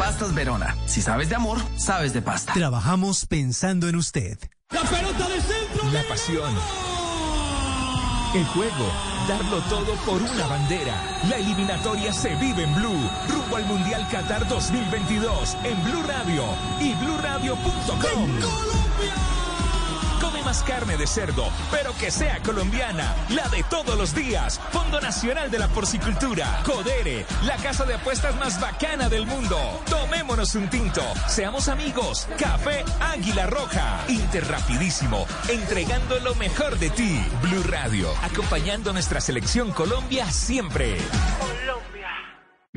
Pastas Verona. Si sabes de amor, sabes de pasta. Trabajamos pensando en usted. La pelota de centro. La pasión. El juego. Darlo todo por una bandera. La eliminatoria se vive en Blue. Rumbo al Mundial Qatar 2022 en Blue Radio y BlueRadio.com. Come más carne de cerdo, pero que sea colombiana, la de todos los días. Fondo Nacional de la Porcicultura, Codere, la casa de apuestas más bacana del mundo. Tomémonos un tinto, seamos amigos. Café Águila Roja, Interrapidísimo, entregando lo mejor de ti. Blue Radio, acompañando nuestra selección Colombia siempre.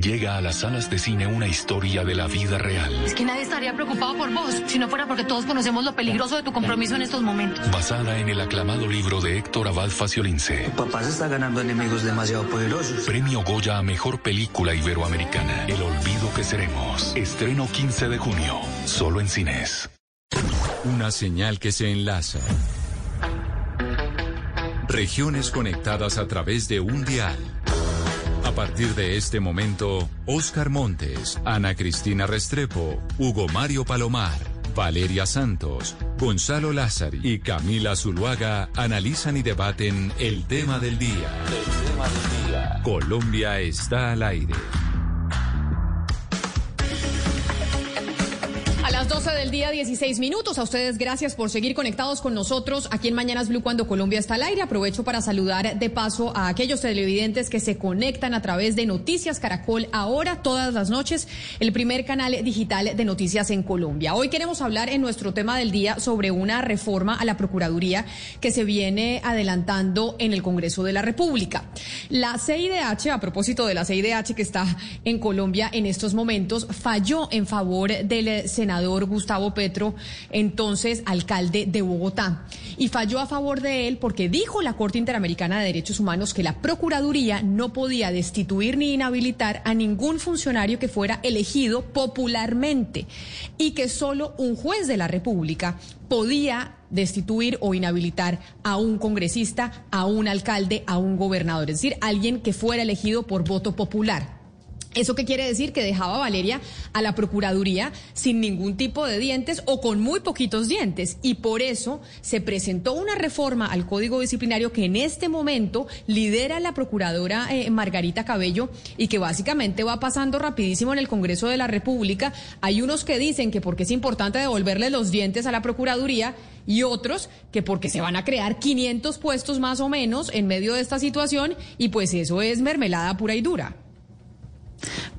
Llega a las salas de cine una historia de la vida real. Es que nadie estaría preocupado por vos, si no fuera porque todos conocemos lo peligroso de tu compromiso en estos momentos. Basada en el aclamado libro de Héctor Abad Faciolince. Tu papá se está ganando enemigos demasiado poderosos. Premio Goya a Mejor Película Iberoamericana. El olvido que seremos. Estreno 15 de junio. Solo en cines. Una señal que se enlaza. Regiones conectadas a través de un dial. A partir de este momento, Oscar Montes, Ana Cristina Restrepo, Hugo Mario Palomar, Valeria Santos, Gonzalo Lázari y Camila Zuluaga analizan y debaten. El tema del día. Colombia está al aire. 12 del día, 16 minutos. A ustedes gracias por seguir conectados con nosotros aquí en Mañanas Blue cuando Colombia está al aire. Aprovecho para saludar de paso a aquellos televidentes que se conectan a través de Noticias Caracol ahora, todas las noches, el primer canal digital de noticias en Colombia. Hoy queremos hablar en nuestro tema del día sobre una reforma a la Procuraduría que se viene adelantando en el Congreso de la República. La CIDH, a propósito de la CIDH que está en Colombia en estos momentos, falló en favor del senador Gustavo Petro, entonces alcalde de Bogotá. Y falló a favor de él porque dijo la Corte Interamericana de Derechos Humanos que la Procuraduría no podía destituir ni inhabilitar a ningún funcionario que fuera elegido popularmente y que solo un juez de la República podía destituir o inhabilitar a un congresista, a un alcalde, a un gobernador, es decir, alguien que fuera elegido por voto popular. ¿Eso qué quiere decir? Que dejaba a Valeria a la Procuraduría sin ningún tipo de dientes o con muy poquitos dientes. Y por eso se presentó una reforma al Código Disciplinario que en este momento lidera la Procuradora eh, Margarita Cabello y que básicamente va pasando rapidísimo en el Congreso de la República. Hay unos que dicen que porque es importante devolverle los dientes a la Procuraduría y otros que porque se van a crear 500 puestos más o menos en medio de esta situación y pues eso es mermelada pura y dura.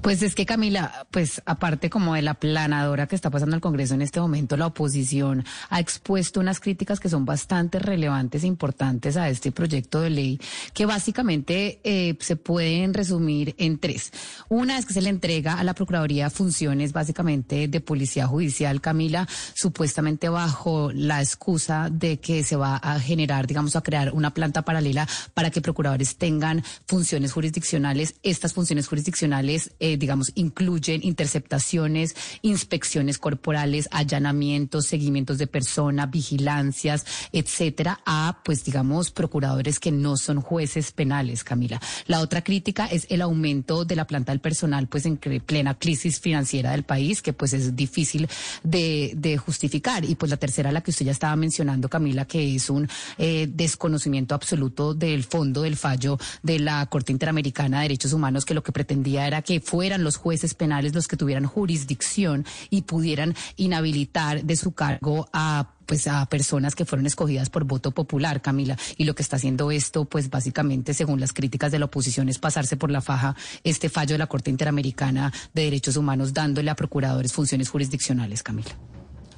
Pues es que Camila, pues aparte como de la planadora que está pasando al Congreso en este momento, la oposición ha expuesto unas críticas que son bastante relevantes e importantes a este proyecto de ley, que básicamente eh, se pueden resumir en tres. Una es que se le entrega a la Procuraduría funciones básicamente de policía judicial, Camila, supuestamente bajo la excusa de que se va a generar, digamos, a crear una planta paralela para que procuradores tengan funciones jurisdiccionales. Estas funciones jurisdiccionales eh, digamos, incluyen interceptaciones, inspecciones corporales, allanamientos, seguimientos de persona, vigilancias, etcétera, a, pues, digamos, procuradores que no son jueces penales, Camila. La otra crítica es el aumento de la planta del personal, pues, en plena crisis financiera del país, que pues es difícil de, justificar. Y pues la tercera, la que usted ya estaba mencionando, Camila, que es un eh, desconocimiento absoluto del fondo del fallo de la Corte Interamericana de Derechos Humanos, que lo que pretendía era que fue fueran los jueces penales los que tuvieran jurisdicción y pudieran inhabilitar de su cargo a pues a personas que fueron escogidas por voto popular, Camila, y lo que está haciendo esto, pues básicamente, según las críticas de la oposición, es pasarse por la faja este fallo de la Corte Interamericana de Derechos Humanos, dándole a procuradores funciones jurisdiccionales, Camila.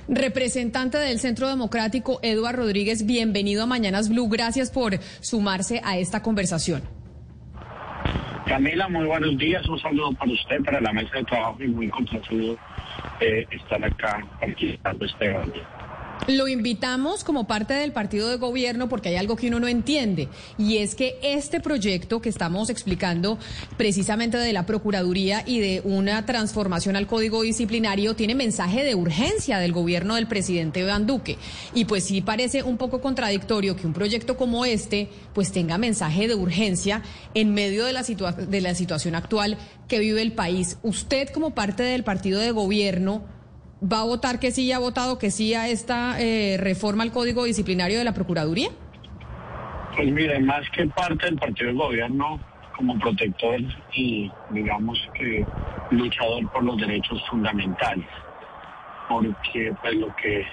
Representante del Centro Democrático, Eduardo Rodríguez, bienvenido a Mañanas Blue. Gracias por sumarse a esta conversación. Camila, muy buenos días. Un saludo para usted, para la mesa de trabajo y muy complacido eh, estar acá este día. Lo invitamos como parte del partido de gobierno porque hay algo que uno no entiende y es que este proyecto que estamos explicando precisamente de la Procuraduría y de una transformación al Código Disciplinario tiene mensaje de urgencia del gobierno del presidente Iván Duque. Y pues sí parece un poco contradictorio que un proyecto como este pues tenga mensaje de urgencia en medio de la, de la situación actual que vive el país. Usted como parte del partido de gobierno ¿Va a votar que sí, ha votado que sí a esta eh, reforma al Código Disciplinario de la Procuraduría? Pues mire, más que parte del partido de gobierno, como protector y digamos que luchador por los derechos fundamentales, porque pues lo que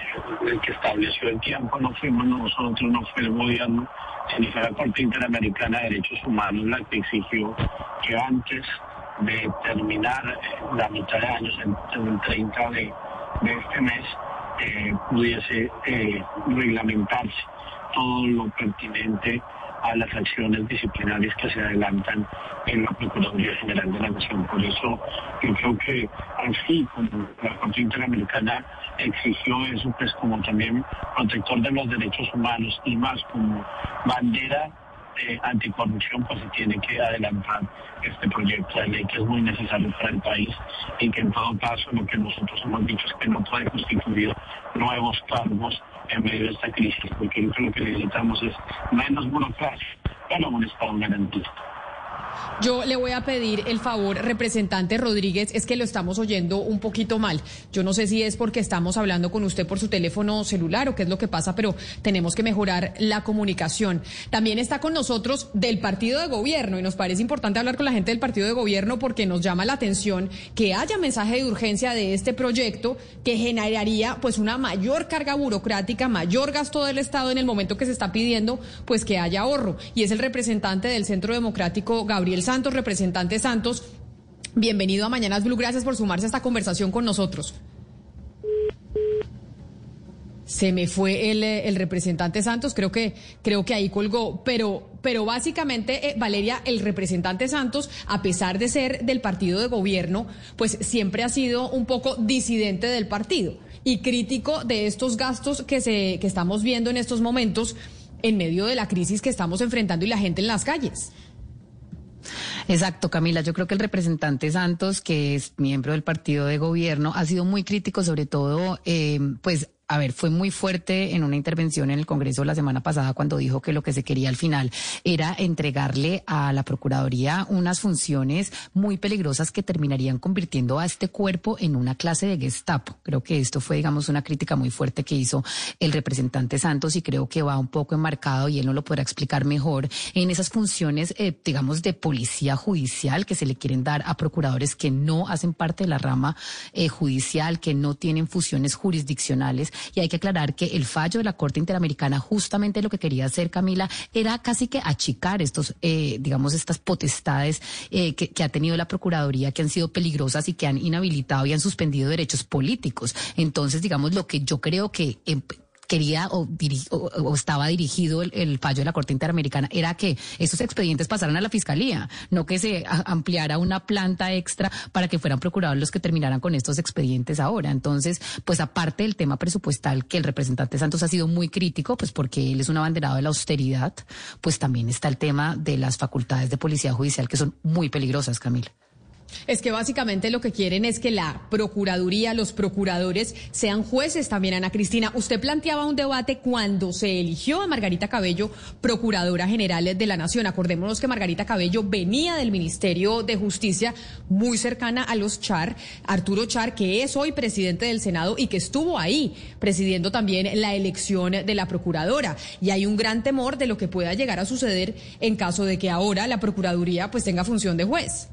el que estableció el tiempo no fuimos nosotros, no fue el gobierno, sino fue la Corte Interamericana de Derechos Humanos la que exigió que antes de terminar la mitad de años, en el 30 de de este mes eh, pudiese eh, reglamentarse todo lo pertinente a las acciones disciplinarias que se adelantan en la Procuraduría General de la Nación. Por eso yo creo que así como la Corte Interamericana exigió eso, pues como también protector de los derechos humanos y más como bandera eh, anticorrupción, pues se tiene que adelantar este proyecto de ley que es muy necesario para el país y que en todo caso lo que nosotros hemos dicho es que no puede constituir nuevos cargos en medio de esta crisis, porque lo que necesitamos es menos burocracia, pero un Estado garantista. Yo le voy a pedir el favor, representante Rodríguez, es que lo estamos oyendo un poquito mal. Yo no sé si es porque estamos hablando con usted por su teléfono celular o qué es lo que pasa, pero tenemos que mejorar la comunicación. También está con nosotros del partido de gobierno y nos parece importante hablar con la gente del partido de gobierno porque nos llama la atención que haya mensaje de urgencia de este proyecto que generaría pues una mayor carga burocrática, mayor gasto del Estado en el momento que se está pidiendo pues que haya ahorro. Y es el representante del Centro Democrático, Gabriel. Gabriel Santos, representante Santos. Bienvenido a Mañanas Blue, gracias por sumarse a esta conversación con nosotros. Se me fue el, eh, representante Santos, creo que, creo que ahí colgó, pero, pero básicamente, eh, Valeria, el representante Santos, a pesar de ser del partido de gobierno, pues siempre ha sido un poco disidente del partido y crítico de estos gastos que, se, que estamos viendo en estos momentos en medio de la crisis que estamos enfrentando y la gente en las calles. Exacto, Camila. Yo creo que el representante Santos, que es miembro del partido de gobierno, ha sido muy crítico, sobre todo, eh, pues a ver, fue muy fuerte en una intervención en el Congreso la semana pasada cuando dijo que lo que se quería al final era entregarle a la Procuraduría unas funciones muy peligrosas que terminarían convirtiendo a este cuerpo en una clase de Gestapo. Creo que esto fue, digamos, una crítica muy fuerte que hizo el representante Santos y creo que va un poco enmarcado y él no lo podrá explicar mejor en esas funciones, eh, digamos, de policía judicial que se le quieren dar a procuradores que no hacen parte de la rama eh, judicial, que no tienen funciones jurisdiccionales y hay que aclarar que el fallo de la Corte Interamericana justamente lo que quería hacer Camila era casi que achicar estos, eh, digamos, estas potestades eh, que, ha tenido la Procuraduría que han sido peligrosas y que han inhabilitado y han suspendido derechos políticos. Entonces, digamos, lo que yo creo que em, quería o, o, estaba dirigido el, fallo de la Corte Interamericana era que esos expedientes pasaran a la Fiscalía, no que se ampliara una planta extra para que fueran procurados los que terminaran con estos expedientes ahora. Entonces, pues aparte del tema presupuestal, que el representante Santos ha sido muy crítico, pues porque él es un abanderado de la austeridad, pues también está el tema de las facultades de policía judicial que son muy peligrosas, Camila. Es que básicamente lo que quieren es que la Procuraduría, los procuradores sean jueces también, Ana Cristina. Usted planteaba un debate cuando se eligió a Margarita Cabello, Procuradora General de la Nación. Acordémonos que Margarita Cabello venía del Ministerio de Justicia muy cercana a los Char, Arturo Char, que es hoy presidente del Senado y que estuvo ahí presidiendo también la elección de la Procuradora. Y hay un gran temor de lo que pueda llegar a suceder en caso de que ahora la Procuraduría pues tenga función de juez.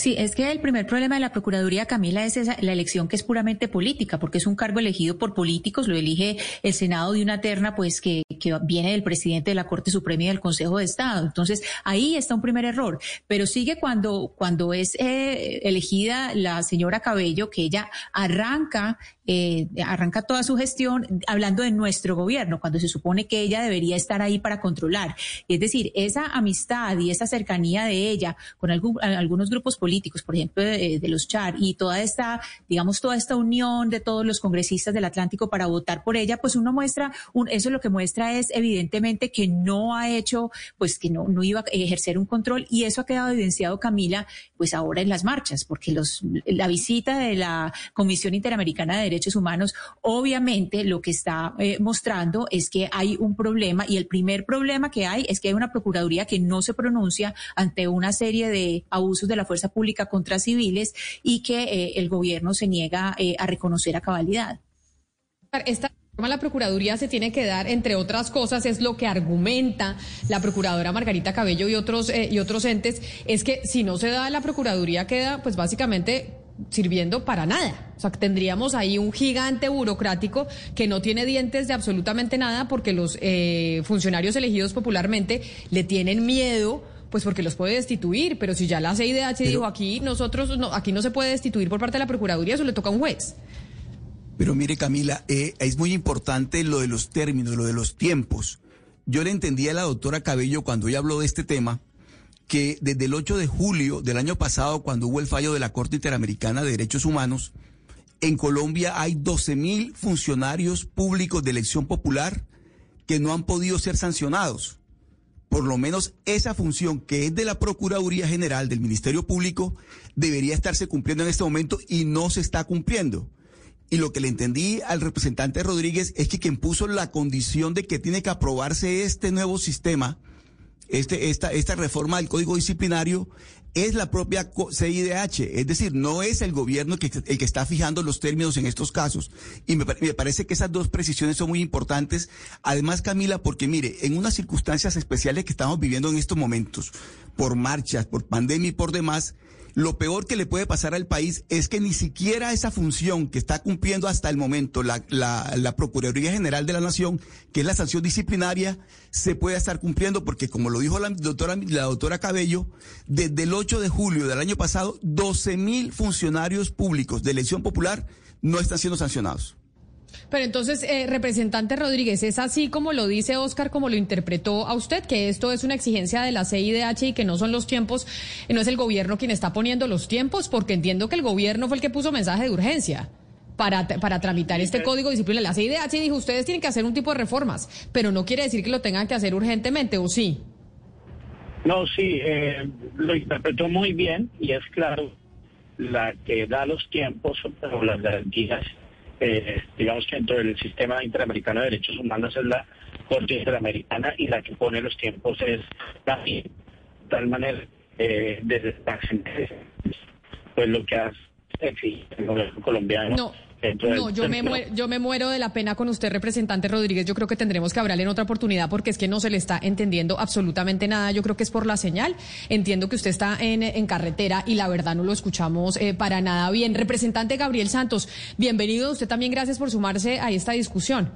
Sí, es que el primer problema de la Procuraduría, Camila, es esa, la elección que es puramente política, porque es un cargo elegido por políticos, lo elige el Senado de una terna, pues que, que viene del presidente de la Corte Suprema y del Consejo de Estado. Entonces, ahí está un primer error. Pero sigue cuando, cuando es eh, elegida la señora Cabello, que ella arranca eh, arranca toda su gestión hablando de nuestro gobierno, cuando se supone que ella debería estar ahí para controlar. Es decir, esa amistad y esa cercanía de ella con algunos grupos políticos, por ejemplo, de, los CHAR, y toda esta, digamos, toda esta unión de todos los congresistas del Atlántico para votar por ella, pues uno muestra, un, eso lo que muestra es evidentemente que no ha hecho, pues que no, no iba a ejercer un control y eso ha quedado evidenciado, Camila, pues ahora en las marchas, porque los, la visita de la Comisión Interamericana de Derechos Humanos, obviamente lo que está eh, mostrando es que hay un problema y el primer problema que hay es que hay una Procuraduría que no se pronuncia ante una serie de abusos de la fuerza pública contra civiles y que eh, el gobierno se niega eh, a reconocer a cabalidad. Esta la Procuraduría se tiene que dar, entre otras cosas, es lo que argumenta la Procuradora Margarita Cabello y otros, y otros entes, es que si no se da la Procuraduría queda, pues básicamente sirviendo para nada. O sea, tendríamos ahí un gigante burocrático que no tiene dientes de absolutamente nada porque los eh, funcionarios elegidos popularmente le tienen miedo pues porque los puede destituir, pero si ya la CIDH dijo aquí nosotros no, aquí no se puede destituir por parte de la Procuraduría, eso le toca a un juez. Pero mire Camila, eh, es muy importante lo de los términos, lo de los tiempos. Yo le entendí a la doctora Cabello cuando ella habló de este tema, que desde el 8 de julio del año pasado, cuando hubo el fallo de la Corte Interamericana de Derechos Humanos, en Colombia hay 12 mil funcionarios públicos de elección popular que no han podido ser sancionados. Por lo menos esa función que es de la Procuraduría General del Ministerio Público debería estarse cumpliendo en este momento y no se está cumpliendo. Y lo que le entendí al representante Rodríguez es que quien puso la condición de que tiene que aprobarse este nuevo sistema, este, esta, esta reforma del Código Disciplinario es la propia CIDH, es decir, no es el gobierno que, el que está fijando los términos en estos casos. Y me, me, parece que esas dos precisiones son muy importantes. Además, Camila, porque mire, en unas circunstancias especiales que estamos viviendo en estos momentos, por marchas, por pandemia y por demás, lo peor que le puede pasar al país es que ni siquiera esa función que está cumpliendo hasta el momento la, la, Procuraduría General de la Nación, que es la sanción disciplinaria, se puede estar cumpliendo porque, como lo dijo la doctora, la doctora Cabello, desde el 8 de julio del año pasado, 12 mil funcionarios públicos de elección popular no están siendo sancionados. Pero entonces, eh, representante Rodríguez, ¿es así como lo dice Oscar, como lo interpretó a usted, que esto es una exigencia de la CIDH y que no son los tiempos, no es el gobierno quien está poniendo los tiempos? Porque entiendo que el gobierno fue el que puso mensaje de urgencia. Para, para tramitar este código disciplinario. La CIDH dijo, ustedes tienen que hacer un tipo de reformas, pero no quiere decir que lo tengan que hacer urgentemente, ¿o sí? No, sí, eh, lo interpretó muy bien y es claro la que da los tiempos o las garantías eh, digamos que dentro del sistema interamericano de derechos humanos es la Corte Interamericana y la que pone los tiempos es también de tal manera eh, desde la pues lo que hace el gobierno colombiano. No. No, yo me, muero, yo me muero de la pena con usted, representante Rodríguez. Yo creo que tendremos que hablarle en otra oportunidad porque es que no se le está entendiendo absolutamente nada. Yo creo que es por la señal. Entiendo que usted está en, en carretera y la verdad no lo escuchamos eh, para nada bien. Representante Gabriel Santos, bienvenido. Usted también gracias por sumarse a esta discusión.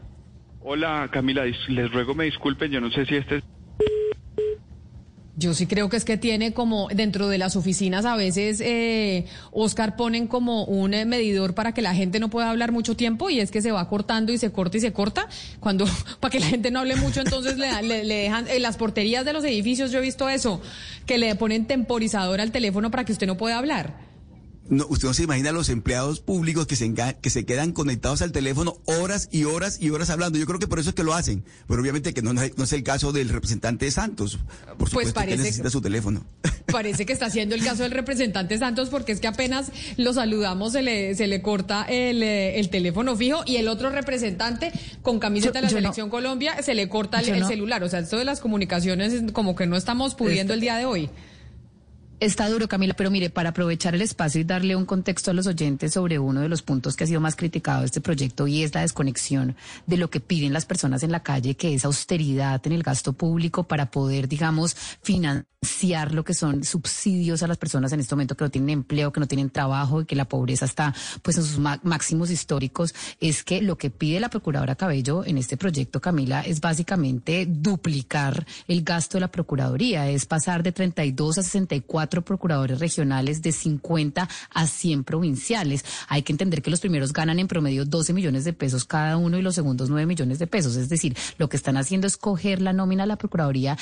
Hola Camila, les ruego me disculpen. Yo no sé si este yo sí creo que es que tiene como dentro de las oficinas a veces, eh, Oscar, ponen como un eh, medidor para que la gente no pueda hablar mucho tiempo y es que se va cortando y se corta y se corta. Cuando, para que la gente no hable mucho, entonces le, le, dejan, en las porterías de los edificios yo he visto eso, que le ponen temporizador al teléfono para que usted no pueda hablar. No, usted no se imagina los empleados públicos que se, que se quedan conectados al teléfono horas y horas y horas hablando. Yo creo que por eso es que lo hacen. Pero obviamente que no, es el caso del representante de Santos. Por pues supuesto que necesita su teléfono. Parece que está siendo el caso del representante Santos porque es que apenas lo saludamos se le, se le corta el, eh, el teléfono fijo y el otro representante con camiseta de la Selección Colombia se le corta el, celular. O sea, esto de las comunicaciones como que no estamos pudiendo este el día de hoy. Está duro, Camila, pero mire, para aprovechar el espacio y darle un contexto a los oyentes sobre uno de los puntos que ha sido más criticado de este proyecto y es la desconexión de lo que piden las personas en la calle, que es austeridad en el gasto público para poder, digamos, financiar lo que son subsidios a las personas en este momento que no tienen empleo, que no tienen trabajo y que la pobreza está pues en sus máximos históricos, es que lo que pide la Procuradora Cabello en este proyecto, Camila, es básicamente duplicar el gasto de la Procuraduría, es pasar de 32 a 64 procuradores regionales de 50 a 100 provinciales. Hay que entender que los primeros ganan en promedio 12 millones de pesos cada uno y los segundos 9 millones de pesos. Es decir, lo que están haciendo es coger la nómina a la Procuraduría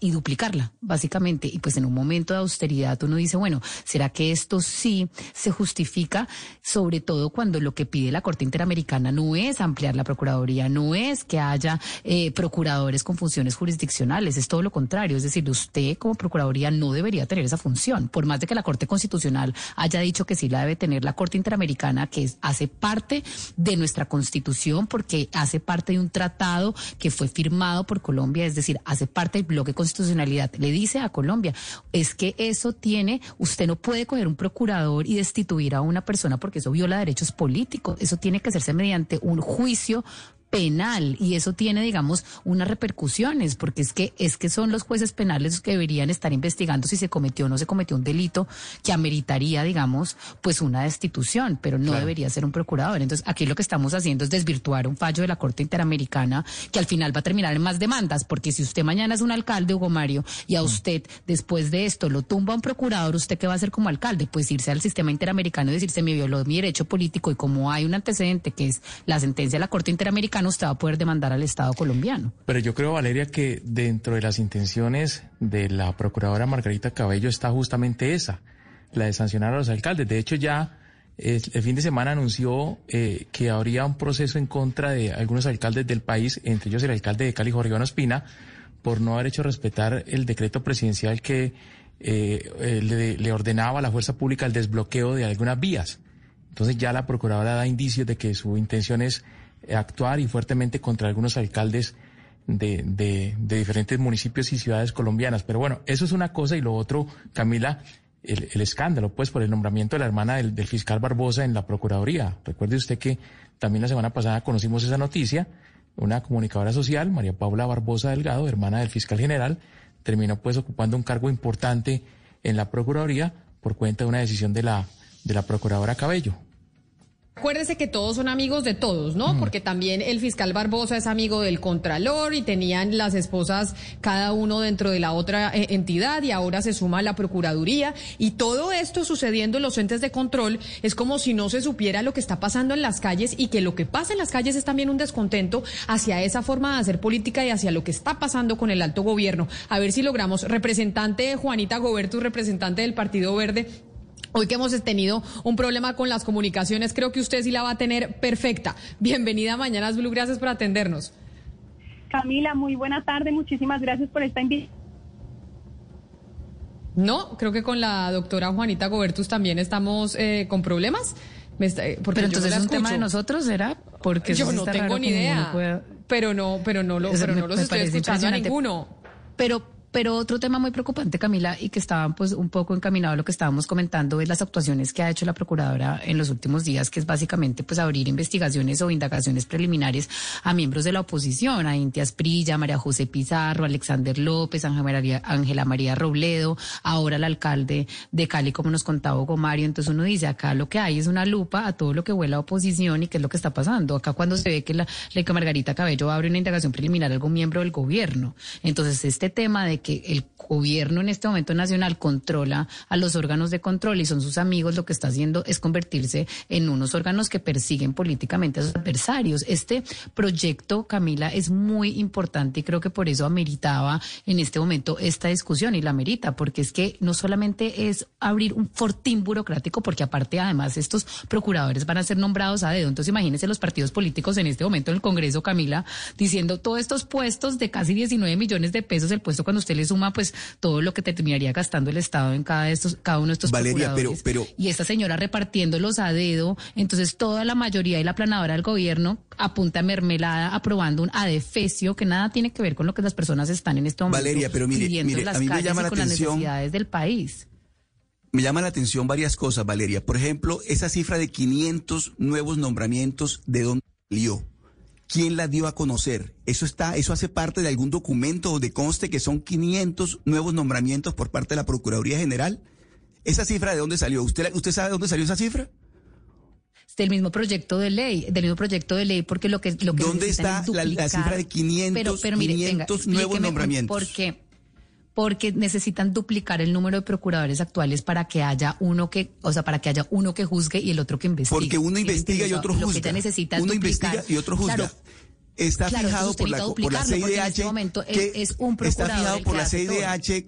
y, duplicarla, básicamente. Y pues en un momento de austeridad uno dice, bueno, ¿será que esto sí se justifica? Sobre todo cuando lo que pide la Corte Interamericana no es ampliar la Procuraduría, no es que haya eh, procuradores con funciones jurisdiccionales, es todo lo contrario. Es decir, usted como Procuraduría no debería tener esa función. Por más de que la Corte Constitucional haya dicho que sí la debe tener la Corte Interamericana, que hace parte de nuestra Constitución, porque hace parte de un tratado que fue firmado por Colombia, es decir, hace parte del bloque constitucionalidad. Le dice a Colombia, es que eso tiene, usted no puede coger un procurador y destituir a una persona porque eso viola derechos políticos. Eso tiene que hacerse mediante un juicio penal y eso tiene, digamos, unas repercusiones, porque es que es que son los jueces penales los que deberían estar investigando si se cometió o no se cometió un delito que ameritaría, digamos, pues una destitución, pero no debería ser un procurador. Entonces, aquí lo que estamos haciendo es desvirtuar un fallo de la Corte Interamericana que al final va a terminar en más demandas, porque si usted mañana es un alcalde, Hugo Mario, y a mm. usted después de esto lo tumba un procurador, ¿usted qué va a hacer como alcalde? Pues irse al sistema interamericano y decirse me violó mi derecho político y como hay un antecedente que es la sentencia de la Corte Interamericana, usted va a poder demandar al Estado colombiano. Pero yo creo, Valeria, que dentro de las intenciones de la procuradora Margarita Cabello está justamente esa, la de sancionar a los alcaldes. De hecho, ya el fin de semana anunció eh, que habría un proceso en contra de algunos alcaldes del país, entre ellos el alcalde de Cali, Jorge Iván Ospina, por no haber hecho respetar el decreto presidencial que eh, eh, le, le, ordenaba a la fuerza pública el desbloqueo de algunas vías. Entonces ya la procuradora da indicios de que su intención es actuar y fuertemente contra algunos alcaldes de, de, diferentes municipios y ciudades colombianas. Pero bueno, eso es una cosa y lo otro, Camila, el, el escándalo, pues por el nombramiento de la hermana del, del, fiscal Barbosa en la Procuraduría. Recuerde usted que también la semana pasada conocimos esa noticia. Una comunicadora social, María Paula Barbosa Delgado, hermana del fiscal general, terminó pues ocupando un cargo importante en la Procuraduría por cuenta de una decisión de la, de la Procuradora Cabello. Acuérdese que todos son amigos de todos, ¿no? Porque también el fiscal Barbosa es amigo del Contralor y tenían las esposas cada uno dentro de la otra eh, entidad y ahora se suma la Procuraduría. Y todo esto sucediendo en los entes de control es como si no se supiera lo que está pasando en las calles y que lo que pasa en las calles es también un descontento hacia esa forma de hacer política y hacia lo que está pasando con el alto gobierno. A ver si logramos, representante Juanita Gobertu, representante del Partido Verde, Hoy que hemos tenido un problema con las comunicaciones, creo que usted sí la va a tener perfecta. Bienvenida a Mañanas Blue, gracias por atendernos. Camila, muy buena tarde, muchísimas gracias por esta invitación. No, creo que con la doctora Juanita Gobertus también estamos eh, con problemas. Eh, porque pero entonces es un tema de nosotros, ¿será? Porque yo no tengo ni idea. Pero no, pero no, lo, pero no los estoy escuchando a ninguno. Pero pero otro tema muy preocupante, Camila, y que estaban pues un poco encaminado a lo que estábamos comentando, es las actuaciones que ha hecho la Procuradora en los últimos días, que es básicamente pues abrir investigaciones o indagaciones preliminares a miembros de la oposición, a Intias Prilla, María José Pizarro, Alexander López, Ángela María, Robledo, ahora el alcalde de Cali, como nos contaba Hugo Mario. Entonces uno dice, acá lo que hay es una lupa a todo lo que huele a oposición y qué es lo que está pasando. Acá cuando se ve que la ley Margarita Cabello abre una indagación preliminar a algún miembro del gobierno. Entonces este tema de que el gobierno en este momento nacional controla a los órganos de control y son sus amigos, lo que está haciendo es convertirse en unos órganos que persiguen políticamente a sus adversarios. Este proyecto, Camila, es muy importante y creo que por eso ameritaba en este momento esta discusión y la amerita, porque es que no solamente es abrir un fortín burocrático, porque aparte además estos procuradores van a ser nombrados a dedo. Entonces imagínense los partidos políticos en este momento en el Congreso, Camila, diciendo todos estos puestos de casi 19 millones de pesos, el puesto cuando usted usted le suma pues todo lo que terminaría gastando el Estado en cada, de estos, cada uno de estos Valeria, pero, pero... Y esta señora repartiéndolos a dedo, entonces toda la mayoría y la planadora del gobierno apunta mermelada aprobando un adefesio que nada tiene que ver con lo que las personas están en este momento Valeria, pero mire, mire las a mí me llama la con atención, las necesidades del país. Me llama la atención varias cosas, Valeria. Por ejemplo, esa cifra de 500 nuevos nombramientos, ¿de dónde salió? ¿Quién la dio a conocer? ¿Eso está, eso hace parte de algún documento donde conste que son 500 nuevos nombramientos por parte de la Procuraduría General? ¿Esa cifra de dónde salió? ¿Usted, usted sabe de dónde salió esa cifra? del mismo proyecto de ley, del mismo proyecto de ley, porque lo que lo que ¿Dónde está la, la, cifra de 500, pero, 500 nuevos nombramientos? Porque porque necesitan duplicar el número de procuradores actuales para que haya uno que, o sea, para que haya uno que juzgue y el otro que investigue. Porque uno investiga y otro juzga. Lo que ella necesita uno duplicar. investiga y otro juzga. está fijado por la, por la CIDH este que es, un está fijado por la CIDH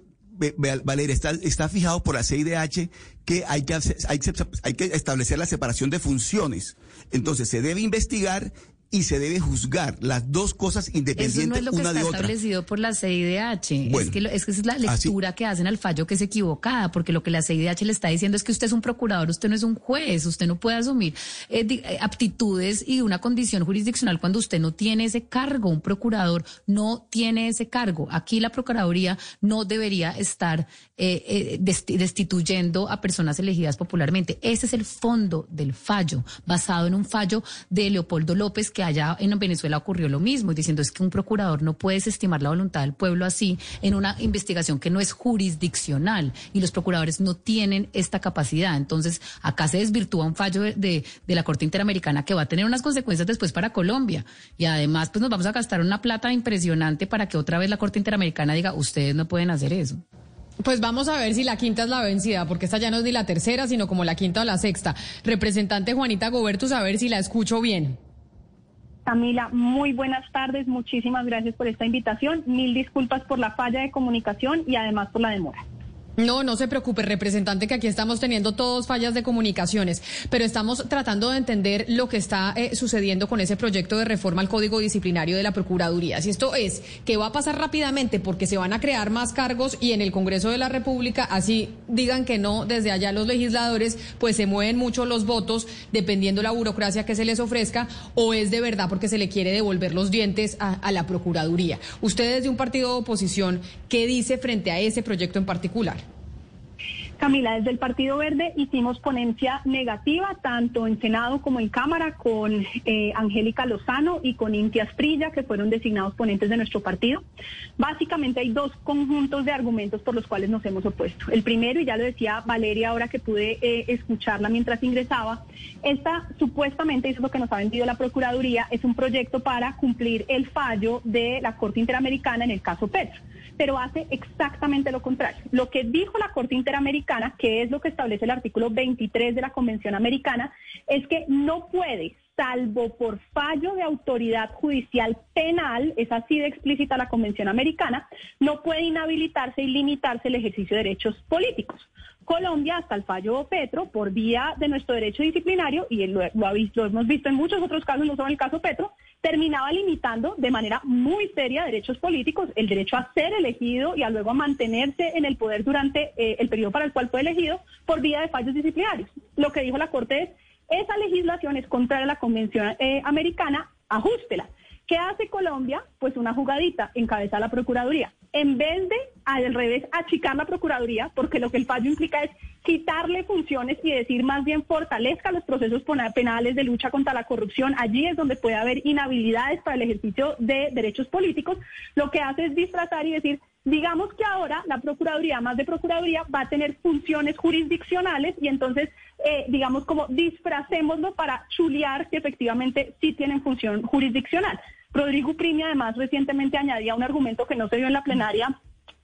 Valeria, está, está fijado por la CIDH que hay que, hay, que, hay que establecer la separación de funciones. Entonces, se debe investigar y se debe juzgar las dos cosas independientes no es lo que una está de otra. establecido por la CIDH. es, que es que esa es la lectura que hacen al fallo que es equivocada, porque lo que la CIDH le está diciendo es que usted es un procurador, usted no es un juez, usted no puede asumir eh, eh, aptitudes y una condición jurisdiccional cuando usted no tiene ese cargo. Un procurador no tiene ese cargo. Aquí la Procuraduría no debería estar eh, destituyendo a personas elegidas popularmente. Ese es el fondo del fallo, basado en un fallo de Leopoldo López que allá en Venezuela ocurrió lo mismo, diciendo es que un procurador no puede desestimar la voluntad del pueblo así en una investigación que no es jurisdiccional y los procuradores no tienen esta capacidad. Entonces, acá se desvirtúa un fallo de, de, la Corte Interamericana que va a tener unas consecuencias después para Colombia. Y además, pues nos vamos a gastar una plata impresionante para que otra vez la Corte Interamericana diga, ustedes no pueden hacer eso. Pues vamos a ver si la quinta es la vencida, porque esta ya no es ni la tercera, sino como la quinta o la sexta. Representante Juanita Gobertus, a ver si la escucho bien. Camila, muy buenas tardes. Muchísimas gracias por esta invitación. Mil disculpas por la falla de comunicación y además por la demora. No, no se preocupe, representante, que aquí estamos teniendo todos fallas de comunicaciones, pero estamos tratando de entender lo que está eh, sucediendo con ese proyecto de reforma al Código Disciplinario de la Procuraduría. Si esto es que va a pasar rápidamente porque se van a crear más cargos y en el Congreso de la República, así digan que no, desde allá los legisladores, pues se mueven mucho los votos dependiendo la burocracia que se les ofrezca, o es de verdad porque se le quiere devolver los dientes a, a la Procuraduría. Usted desde un partido de oposición, ¿qué dice frente a ese proyecto en particular? Camila, desde el Partido Verde hicimos ponencia negativa tanto en Senado como en Cámara con eh, Angélica Lozano y con Inti Asprilla, que fueron designados ponentes de nuestro partido. Básicamente hay dos conjuntos de argumentos por los cuales nos hemos opuesto. El primero, y ya lo decía Valeria ahora que pude eh, escucharla mientras ingresaba, esta supuestamente, eso es lo que nos ha vendido la Procuraduría, es un proyecto para cumplir el fallo de la Corte Interamericana en el caso Petro pero hace exactamente lo contrario. Lo que dijo la Corte Interamericana, que es lo que establece el artículo 23 de la Convención Americana, es que no puede, salvo por fallo de autoridad judicial penal, es así de explícita la Convención Americana, no puede inhabilitarse y limitarse el ejercicio de derechos políticos. Colombia, hasta el fallo Petro, por vía de nuestro derecho disciplinario, y lo, hemos visto en muchos otros casos, no solo en el caso Petro, terminaba limitando de manera muy seria derechos políticos, el derecho a ser elegido y a luego a mantenerse en el poder durante eh, el periodo para el cual fue elegido por vía de fallos disciplinarios. Lo que dijo la Corte es, esa legislación es contraria a la Convención eh, Americana, ajústela. ¿Qué hace Colombia? Pues una jugadita, encabeza la Procuraduría. En vez de, al revés, achicar la Procuraduría, porque lo que el fallo implica es quitarle funciones y decir más bien fortalezca los procesos penales de lucha contra la corrupción. Allí es donde puede haber inhabilidades para el ejercicio de derechos políticos. Lo que hace es disfrazar y decir, digamos que ahora la Procuraduría, más de Procuraduría, va a tener funciones jurisdiccionales y entonces, eh, digamos, como disfracémoslo para chulear que efectivamente sí tienen función jurisdiccional. Rodrigo Primi además recientemente añadía un argumento que no se dio en la plenaria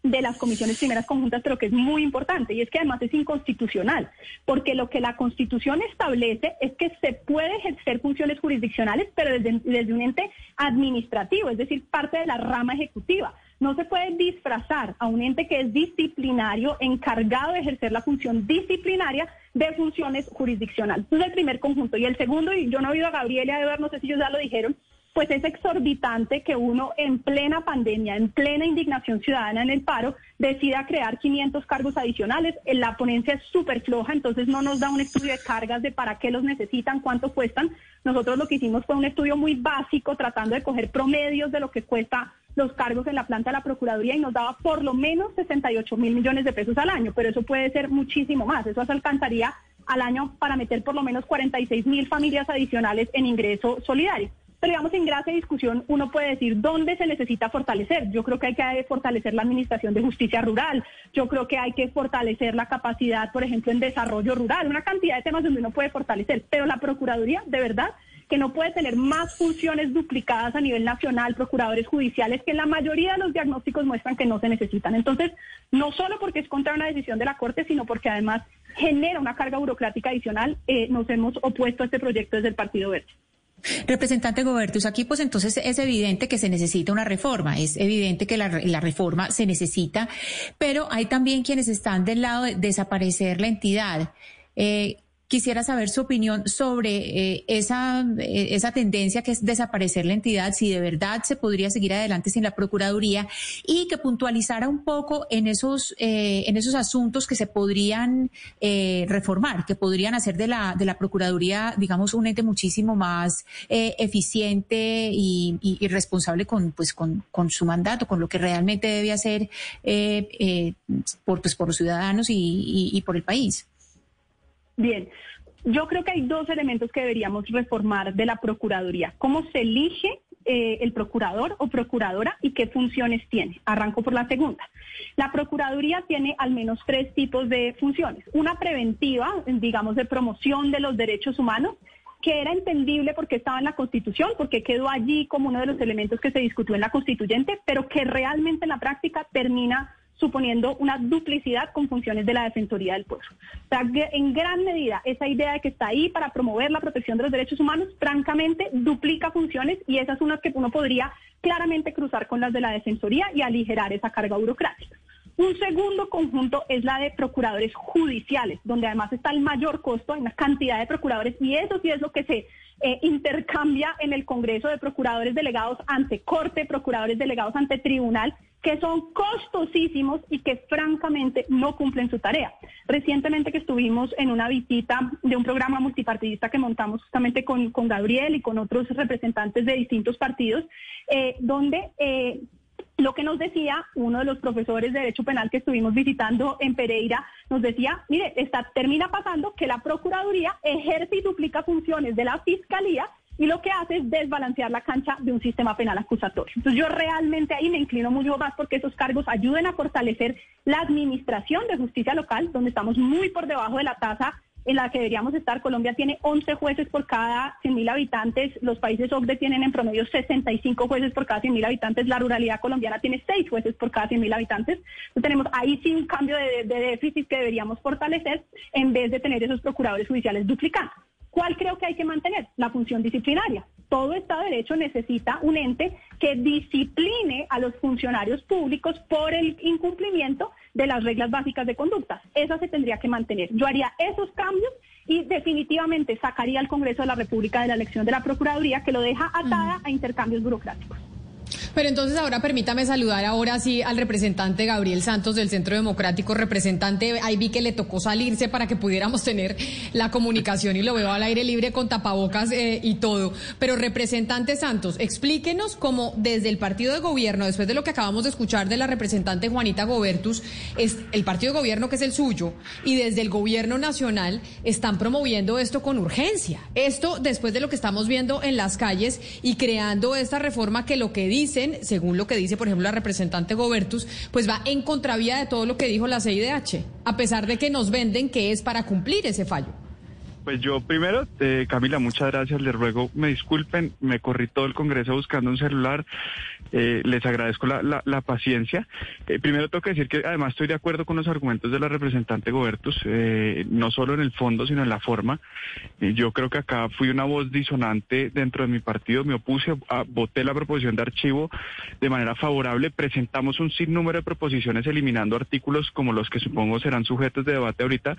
de las comisiones primeras conjuntas, pero que es muy importante, y es que además es inconstitucional, porque lo que la Constitución establece es que se puede ejercer funciones jurisdiccionales, pero desde, un ente administrativo, es decir, parte de la rama ejecutiva. No se puede disfrazar a un ente que es disciplinario, encargado de ejercer la función disciplinaria de funciones jurisdiccionales. Ese es el primer conjunto. Y el segundo, y yo no he oído a Gabriela de ver, no sé si ellos ya lo dijeron, pues es exorbitante que uno en plena pandemia, en plena indignación ciudadana en el paro, decida crear 500 cargos adicionales. La ponencia es súper floja, entonces no nos da un estudio de cargas de para qué los necesitan, cuánto cuestan. Nosotros lo que hicimos fue un estudio muy básico, tratando de coger promedios de lo que cuesta los cargos en la planta de la Procuraduría y nos daba por lo menos 68 mil millones de pesos al año, pero eso puede ser muchísimo más. Eso se alcanzaría al año para meter por lo menos 46 mil familias adicionales en ingreso solidario. Pero digamos, en gracia discusión uno puede decir dónde se necesita fortalecer. Yo creo que hay que fortalecer la administración de justicia rural. Yo creo que hay que fortalecer la capacidad, por ejemplo, en desarrollo rural. Una cantidad de temas donde uno puede fortalecer. Pero la Procuraduría, de verdad, que no puede tener más funciones duplicadas a nivel nacional, procuradores judiciales, que la mayoría de los diagnósticos muestran que no se necesitan. Entonces, no solo porque es contra una decisión de la Corte, sino porque además genera una carga burocrática adicional, eh, nos hemos opuesto a este proyecto desde el Partido Verde. Representante Gobertus, aquí pues entonces es evidente que se necesita una reforma, es evidente que la, reforma se necesita, pero hay también quienes están del lado de desaparecer la entidad. Eh, Quisiera saber su opinión sobre eh, esa, eh, esa tendencia que es desaparecer la entidad, si de verdad se podría seguir adelante sin la Procuraduría y que puntualizara un poco en esos, eh, en esos asuntos que se podrían reformar, que podrían hacer de la, de la Procuraduría, digamos, un ente muchísimo más eficiente y, y, responsable con, pues, con, con, su mandato, con lo que realmente debe hacer por, pues, por los ciudadanos y, y por el país. Bien, yo creo que hay dos elementos que deberíamos reformar de la Procuraduría. ¿Cómo se elige eh, el procurador o procuradora y qué funciones tiene? Arranco por la segunda. La Procuraduría tiene al menos tres tipos de funciones. Una preventiva, digamos, de promoción de los derechos humanos, que era entendible porque estaba en la Constitución, porque quedó allí como uno de los elementos que se discutió en la Constituyente, pero que realmente en la práctica termina suponiendo una duplicidad con funciones de la Defensoría del Pueblo. O sea, en gran medida, esa idea de que está ahí para promover la protección de los derechos humanos, francamente, duplica funciones y esas son las que uno podría claramente cruzar con las de la Defensoría y aligerar esa carga burocrática. Un segundo conjunto es la de procuradores judiciales, donde además está el mayor costo, hay una cantidad de procuradores y eso sí es lo que se eh, intercambia en el Congreso de procuradores delegados ante Corte, procuradores delegados ante Tribunal, que son costosísimos y que francamente no cumplen su tarea. Recientemente que estuvimos en una visita de un programa multipartidista que montamos justamente con, Gabriel y con otros representantes de distintos partidos, eh, donde eh, lo que nos decía uno de los profesores de Derecho Penal que estuvimos visitando en Pereira, nos decía, mire, está, termina pasando que la Procuraduría ejerce y duplica funciones de la Fiscalía y lo que hace es desbalancear la cancha de un sistema penal acusatorio. Entonces yo realmente ahí me inclino mucho más porque esos cargos ayuden a fortalecer la administración de justicia local, donde estamos muy por debajo de la tasa en la que deberíamos estar. Colombia tiene 11 jueces por cada 100.000 habitantes, los países OCDE tienen en promedio 65 jueces por cada 100.000 habitantes, la ruralidad colombiana tiene 6 jueces por cada 100.000 habitantes. Entonces tenemos ahí sí un cambio de, de déficit que deberíamos fortalecer en vez de tener esos procuradores judiciales duplicados. ¿Cuál creo que hay que mantener? La función disciplinaria. Todo Estado de Derecho necesita un ente que discipline a los funcionarios públicos por el incumplimiento de las reglas básicas de conducta. Esa se tendría que mantener. Yo haría esos cambios y definitivamente sacaría al Congreso de la República de la elección de la Procuraduría que lo deja atada a intercambios burocráticos. Pero entonces ahora permítame saludar ahora sí al representante Gabriel Santos del Centro Democrático, representante, ahí vi que le tocó salirse para que pudiéramos tener la comunicación y lo veo al aire libre con tapabocas eh, y todo. Pero representante Santos, explíquenos cómo desde el partido de gobierno, después de lo que acabamos de escuchar de la representante Juanita Gobertus, es el partido de gobierno que es el suyo y desde el gobierno nacional están promoviendo esto con urgencia. Esto después de lo que estamos viendo en las calles y creando esta reforma que lo que dice según lo que dice, por ejemplo, la representante Gobertus, pues va en contravía de todo lo que dijo la CIDH, a pesar de que nos venden que es para cumplir ese fallo. Pues yo primero, eh, Camila, muchas gracias. Les ruego, me disculpen, me corrí todo el Congreso buscando un celular. Eh, les agradezco la, la, paciencia. Eh, primero tengo que decir que además estoy de acuerdo con los argumentos de la representante Gobertus, no solo en el fondo, sino en la forma. yo creo que acá fui una voz disonante dentro de mi partido, me opuse, a, voté la proposición de archivo de manera favorable, presentamos un sinnúmero de proposiciones eliminando artículos como los que supongo serán sujetos de debate ahorita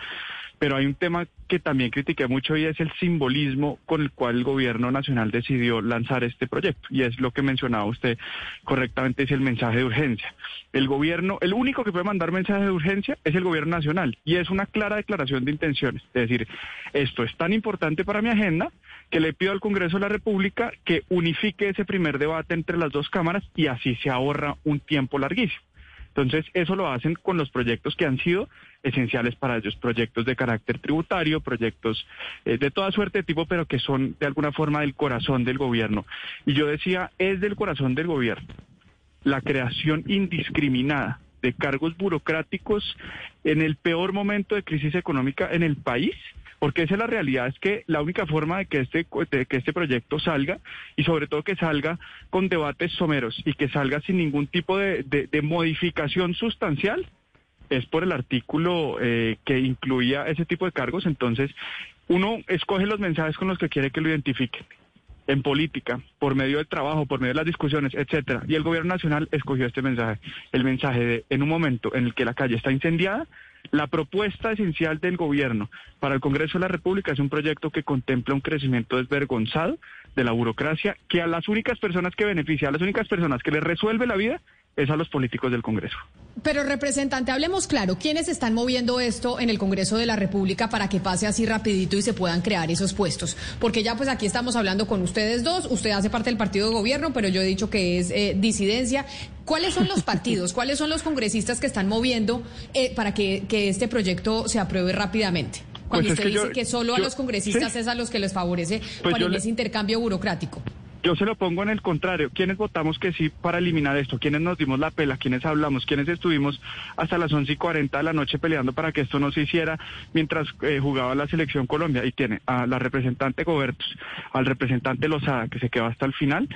Pero hay un tema que también critiqué mucho y es el simbolismo con el cual el gobierno nacional decidió lanzar este proyecto. Y es lo que mencionaba usted correctamente, es el mensaje de urgencia. El gobierno, el único que puede mandar mensaje de urgencia es el gobierno nacional. Y es una clara declaración de intenciones. Es decir, esto es tan importante para mi agenda que le pido al Congreso de la República que unifique ese primer debate entre las dos cámaras y así se ahorra un tiempo larguísimo. Entonces, eso lo hacen con los proyectos que han sido esenciales para ellos, proyectos de carácter tributario, proyectos eh, de toda suerte de tipo, pero que son de alguna forma del corazón del gobierno. Y yo decía, es del corazón del gobierno la creación indiscriminada de cargos burocráticos en el peor momento de crisis económica en el país porque esa es la realidad, es que la única forma de que este, que este proyecto salga, y sobre todo que salga con debates someros y que salga sin ningún tipo de, modificación sustancial, es por el artículo eh, que incluía ese tipo de cargos. Entonces, uno escoge los mensajes con los que quiere que lo identifiquen en política, por medio del trabajo, por medio de las discusiones, etcétera. Y el gobierno nacional escogió este mensaje, el mensaje de en un momento en el que la calle está incendiada, la propuesta esencial del gobierno para el Congreso de la República es un proyecto que contempla un crecimiento desvergonzado de la burocracia, que a las únicas personas que beneficia, a las únicas personas que le resuelve la vida, es a los políticos del Congreso. Pero representante, hablemos claro, ¿quiénes están moviendo esto en el Congreso de la República para que pase así rapidito y se puedan crear esos puestos? Porque ya pues aquí estamos hablando con ustedes dos, usted hace parte del partido de gobierno, pero yo he dicho que es eh, disidencia. ¿Cuáles son los partidos, cuáles son los congresistas que están moviendo eh, para que, este proyecto se apruebe rápidamente? Cuando pues usted dice que solo a los congresistas es a los que les favorece pues para ese intercambio burocrático. Yo se lo pongo en el contrario. ¿Quiénes votamos que sí para eliminar esto? ¿Quiénes nos dimos la pela? ¿Quiénes hablamos? ¿Quiénes estuvimos hasta las once y cuarenta de la noche peleando para que esto no se hiciera mientras eh, jugaba la selección Colombia? Y tiene a la representante Gobertus, al representante Lozada, que se quedó hasta el final,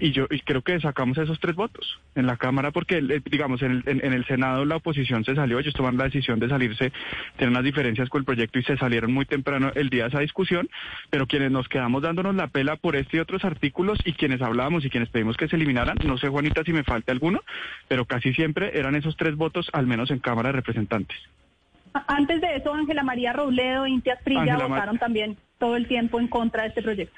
y yo y creo que sacamos esos tres votos en la Cámara porque, eh, digamos, en el, en, el Senado la oposición se salió, ellos tomaron la decisión de salirse, tener unas diferencias con el proyecto y se salieron muy temprano el día de esa discusión, pero quienes nos quedamos dándonos la pela por este y otros artículos y quienes hablábamos y quienes pedimos que se eliminaran, no sé Juanita si me falta alguno, pero casi siempre eran esos tres votos, al menos en Cámara de Representantes. Antes de eso, Ángela María Robledo e Intia Prilla votaron también todo el tiempo en contra de este proyecto.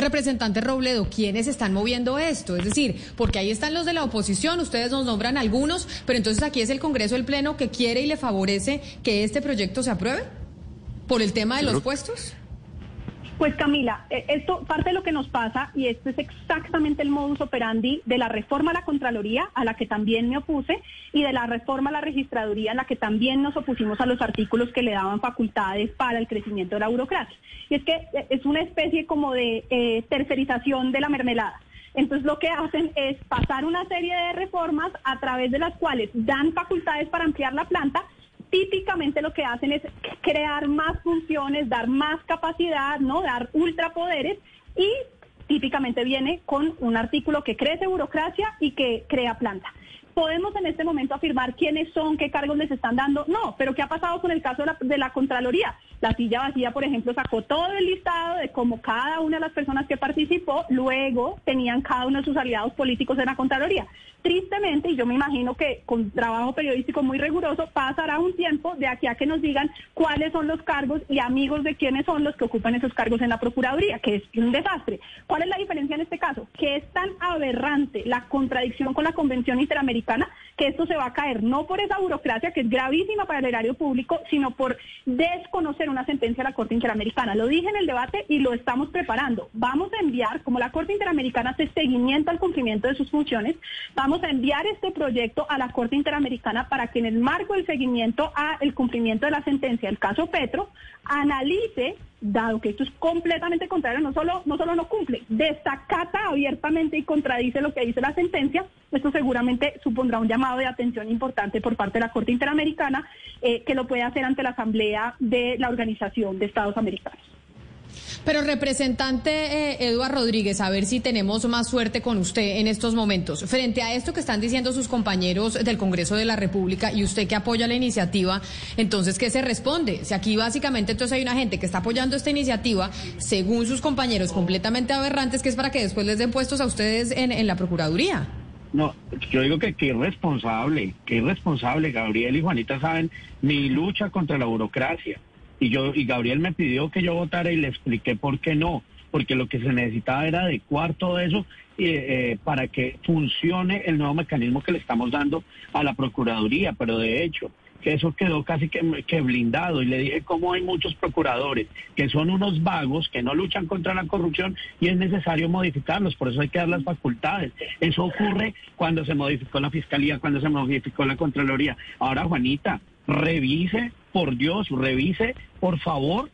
Representante Robledo, ¿quiénes están moviendo esto? Es decir, porque ahí están los de la oposición, ustedes nos nombran algunos, pero entonces aquí es el Congreso el Pleno que quiere y le favorece que este proyecto se apruebe por el tema de los puestos. Pues Camila, eh, esto parte de lo que nos pasa y esto es exactamente el modus operandi de la reforma a la Contraloría, a la que también me opuse, y de la reforma a la registraduría, a la que también nos opusimos a los artículos que le daban facultades para el crecimiento de la burocracia. Y es que eh, es una especie como de eh, tercerización de la mermelada. Entonces lo que hacen es pasar una serie de reformas a través de las cuales dan facultades para ampliar la planta, típicamente lo que hacen es crear más funciones, dar más capacidad, ¿no? Dar ultrapoderes y típicamente viene con un artículo que crece burocracia y que crea planta. ¿Podemos en este momento afirmar quiénes son, qué cargos les están dando? No, pero ¿qué ha pasado con el caso de la, Contraloría? La silla vacía, por ejemplo, sacó todo el listado de cómo cada una de las personas que participó luego tenían cada uno de sus aliados políticos en la Contraloría. Tristemente, y yo me imagino que con trabajo periodístico muy riguroso, pasará un tiempo de aquí a que nos digan cuáles son los cargos y amigos de quiénes son los que ocupan esos cargos en la Procuraduría, que es un desastre. ¿Cuál es la diferencia en este caso? Que es tan aberrante la contradicción con la Convención Interamericana que esto se va a caer no por esa burocracia que es gravísima para el erario público, sino por desconocer una sentencia de la Corte Interamericana. Lo dije en el debate y lo estamos preparando. Vamos a enviar, como la Corte Interamericana hace seguimiento al cumplimiento de sus funciones, vamos a enviar este proyecto a la Corte Interamericana para que en el marco del seguimiento al cumplimiento de la sentencia del caso Petro, analice dado que esto es completamente contrario, no solo, no solo no cumple, desacata abiertamente y contradice lo que dice la sentencia, esto seguramente supondrá un llamado de atención importante por parte de la Corte Interamericana eh, que lo puede hacer ante la Asamblea de la Organización de Estados Americanos. Pero representante eh, Eduardo Rodríguez, a ver si tenemos más suerte con usted en estos momentos. Frente a esto que están diciendo sus compañeros del Congreso de la República y usted que apoya la iniciativa, entonces, ¿qué se responde? Si aquí básicamente entonces hay una gente que está apoyando esta iniciativa, según sus compañeros completamente aberrantes, que es para que después les den puestos a ustedes en, la Procuraduría. No, yo digo que qué irresponsable, qué irresponsable. Gabriel y Juanita saben mi lucha contra la burocracia. Y yo y Gabriel me pidió que yo votara y le expliqué por qué no, porque lo que se necesitaba era adecuar todo eso eh, eh, para que funcione el nuevo mecanismo que le estamos dando a la Procuraduría. Pero de hecho, que eso quedó casi que, blindado y le dije cómo hay muchos procuradores que son unos vagos que no luchan contra la corrupción y es necesario modificarlos, por eso hay que dar las facultades. Eso ocurre cuando se modificó la fiscalía, cuando se modificó la Contraloría. Ahora, Juanita, revise, por Dios, revise, por favor,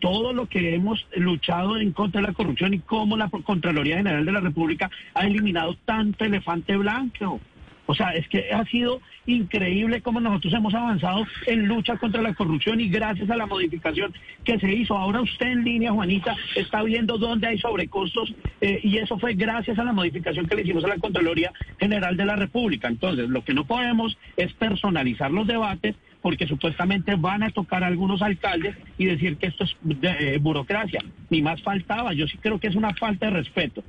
todo lo que hemos luchado en contra de la corrupción y cómo la Contraloría General de la República ha eliminado tanto elefante blanco. O sea, es que ha sido increíble cómo nosotros hemos avanzado en lucha contra la corrupción y gracias a la modificación que se hizo. Ahora usted en línea, Juanita, está viendo dónde hay sobrecostos eh, y eso fue gracias a la modificación que le hicimos a la Contraloría General de la República. Entonces, lo que no podemos es personalizar los debates porque supuestamente van a tocar a algunos alcaldes y decir que esto es eh, burocracia. Ni más faltaba, yo sí creo que es una falta de respeto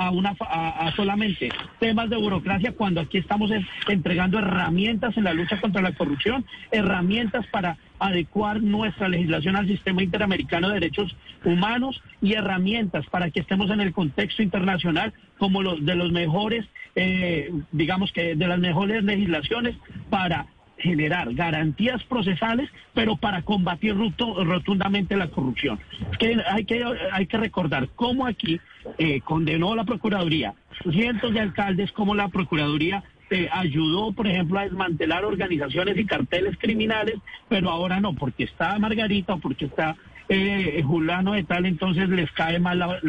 a, una, a, solamente temas de burocracia cuando aquí estamos entregando herramientas en la lucha contra la corrupción, herramientas para adecuar nuestra legislación al sistema interamericano de derechos humanos y herramientas para que estemos en el contexto internacional como los de los mejores, eh, digamos que de las mejores legislaciones para generar garantías procesales, pero para combatir rotundamente la corrupción. Que hay, que, hay que recordar cómo aquí eh, condenó la Procuraduría cientos de alcaldes, como la Procuraduría eh, ayudó, por ejemplo, a desmantelar organizaciones y carteles criminales, pero ahora no, porque está Margarita o porque está eh, Julano de tal, entonces les cae mal la,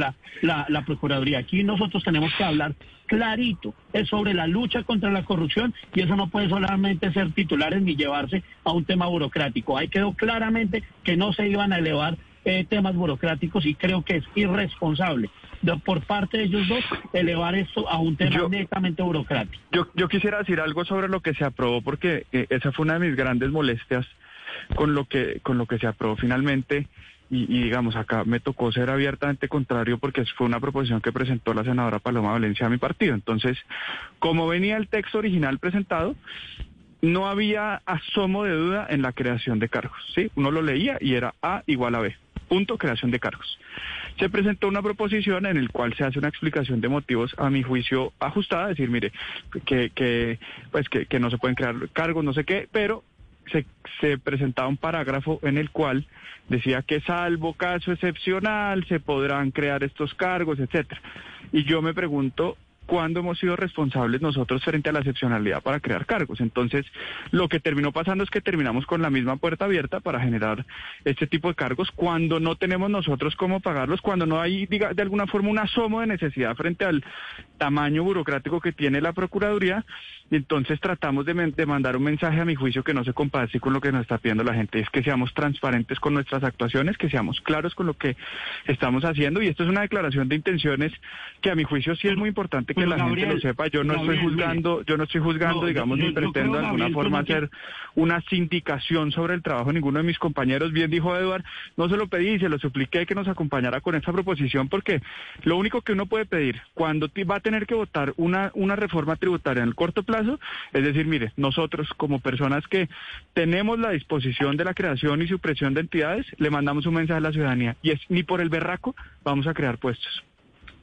la, la, Procuraduría. Aquí nosotros tenemos que hablar clarito, es sobre la lucha contra la corrupción y eso no puede solamente ser titulares ni llevarse a un tema burocrático. Ahí quedó claramente que no se iban a elevar eh, temas burocráticos y creo que es irresponsable por parte de ellos dos elevar esto a un tema netamente burocrático. Yo, yo quisiera decir algo sobre lo que se aprobó porque eh, esa fue una de mis grandes molestias con lo que con lo que se aprobó finalmente y, digamos acá me tocó ser abiertamente contrario porque fue una proposición que presentó la senadora Paloma Valencia a mi partido. Entonces, como venía el texto original presentado, no había asomo de duda en la creación de cargos. ¿sí? Uno lo leía y era A igual a B. Punto, creación de cargos. Se presentó una proposición en el cual se hace una explicación de motivos, a mi juicio, ajustada, decir, mire, que, que pues que, que no se pueden crear cargos, no sé qué, pero se, se, presentaba un parágrafo en el cual decía que salvo caso excepcional se podrán crear estos cargos, etcétera. Y yo me pregunto cuándo hemos sido responsables nosotros frente a la excepcionalidad para crear cargos. Entonces, lo que terminó pasando es que terminamos con la misma puerta abierta para generar este tipo de cargos cuando no tenemos nosotros cómo pagarlos, cuando no hay, diga, de alguna forma, un asomo de necesidad frente al tamaño burocrático que tiene la Procuraduría. Y entonces tratamos de, mandar un mensaje a mi juicio que no se compase con lo que nos está pidiendo la gente, es que seamos transparentes con nuestras actuaciones, que seamos claros con lo que estamos haciendo. Y esto es una declaración de intenciones que a mi juicio sí es muy importante que la gente lo sepa. Yo no estoy juzgando, yo no estoy juzgando, digamos, ni pretendo de alguna forma hacer una sindicación sobre el trabajo de ninguno de mis compañeros. Bien dijo Eduard, no se lo pedí y se lo supliqué que nos acompañara con esta proposición porque lo único que uno puede pedir cuando va a tener que votar una, una reforma tributaria en el corto plazo, es decir, mire, nosotros como personas que tenemos la disposición de la creación y supresión de entidades, le mandamos un mensaje a la ciudadanía y es ni por el berraco vamos a crear puestos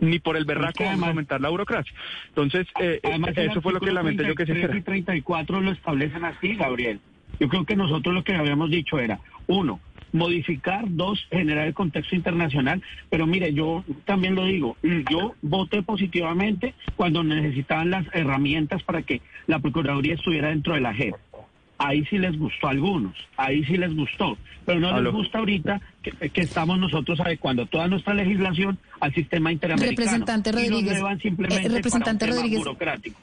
ni por el berraco vamos a aumentar la burocracia. Entonces, eh, eso fue lo que lamenté yo que se hiciera. y 34 lo establecen así, Gabriel. Yo creo que nosotros lo que habíamos dicho era, uno, modificar, dos, generar el contexto internacional. Pero mire, yo también lo digo, yo voté positivamente cuando necesitaban las herramientas para que la Procuraduría estuviera dentro de la JEP ahí sí les gustó a algunos, ahí sí les gustó, pero no les gusta ahorita que, estamos nosotros adecuando toda nuestra legislación al sistema interamericano. Representante Rodríguez, simplemente representante para Rodríguez, burocrático.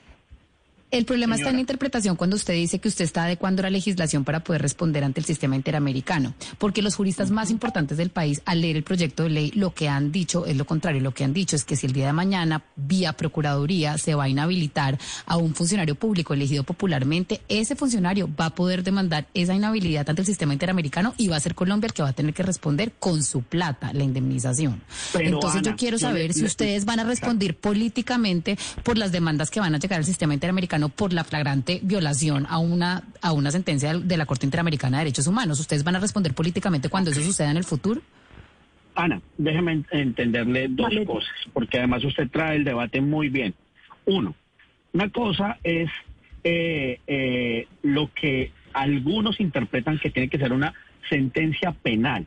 El problema está en la interpretación cuando usted dice que usted está adecuando la legislación para poder responder ante el sistema interamericano, porque los juristas más importantes del país al leer el proyecto de ley lo que han dicho es lo contrario, lo que han dicho es que si el día de mañana vía procuraduría se va a inhabilitar a un funcionario público elegido popularmente, ese funcionario va a poder demandar esa inhabilidad ante el sistema interamericano y va a ser Colombia el que va a tener que responder con su plata la indemnización. Entonces yo quiero saber si ustedes van a responder políticamente por las demandas que van a llegar al sistema interamericano por la flagrante violación a una a una sentencia de la Corte Interamericana de Derechos Humanos. ¿Ustedes van a responder políticamente cuando eso suceda en el futuro? Ana, déjeme entenderle dos cosas, porque además usted trae el debate muy bien. Uno, una cosa es eh, eh, lo que algunos interpretan que tiene que ser una sentencia penal.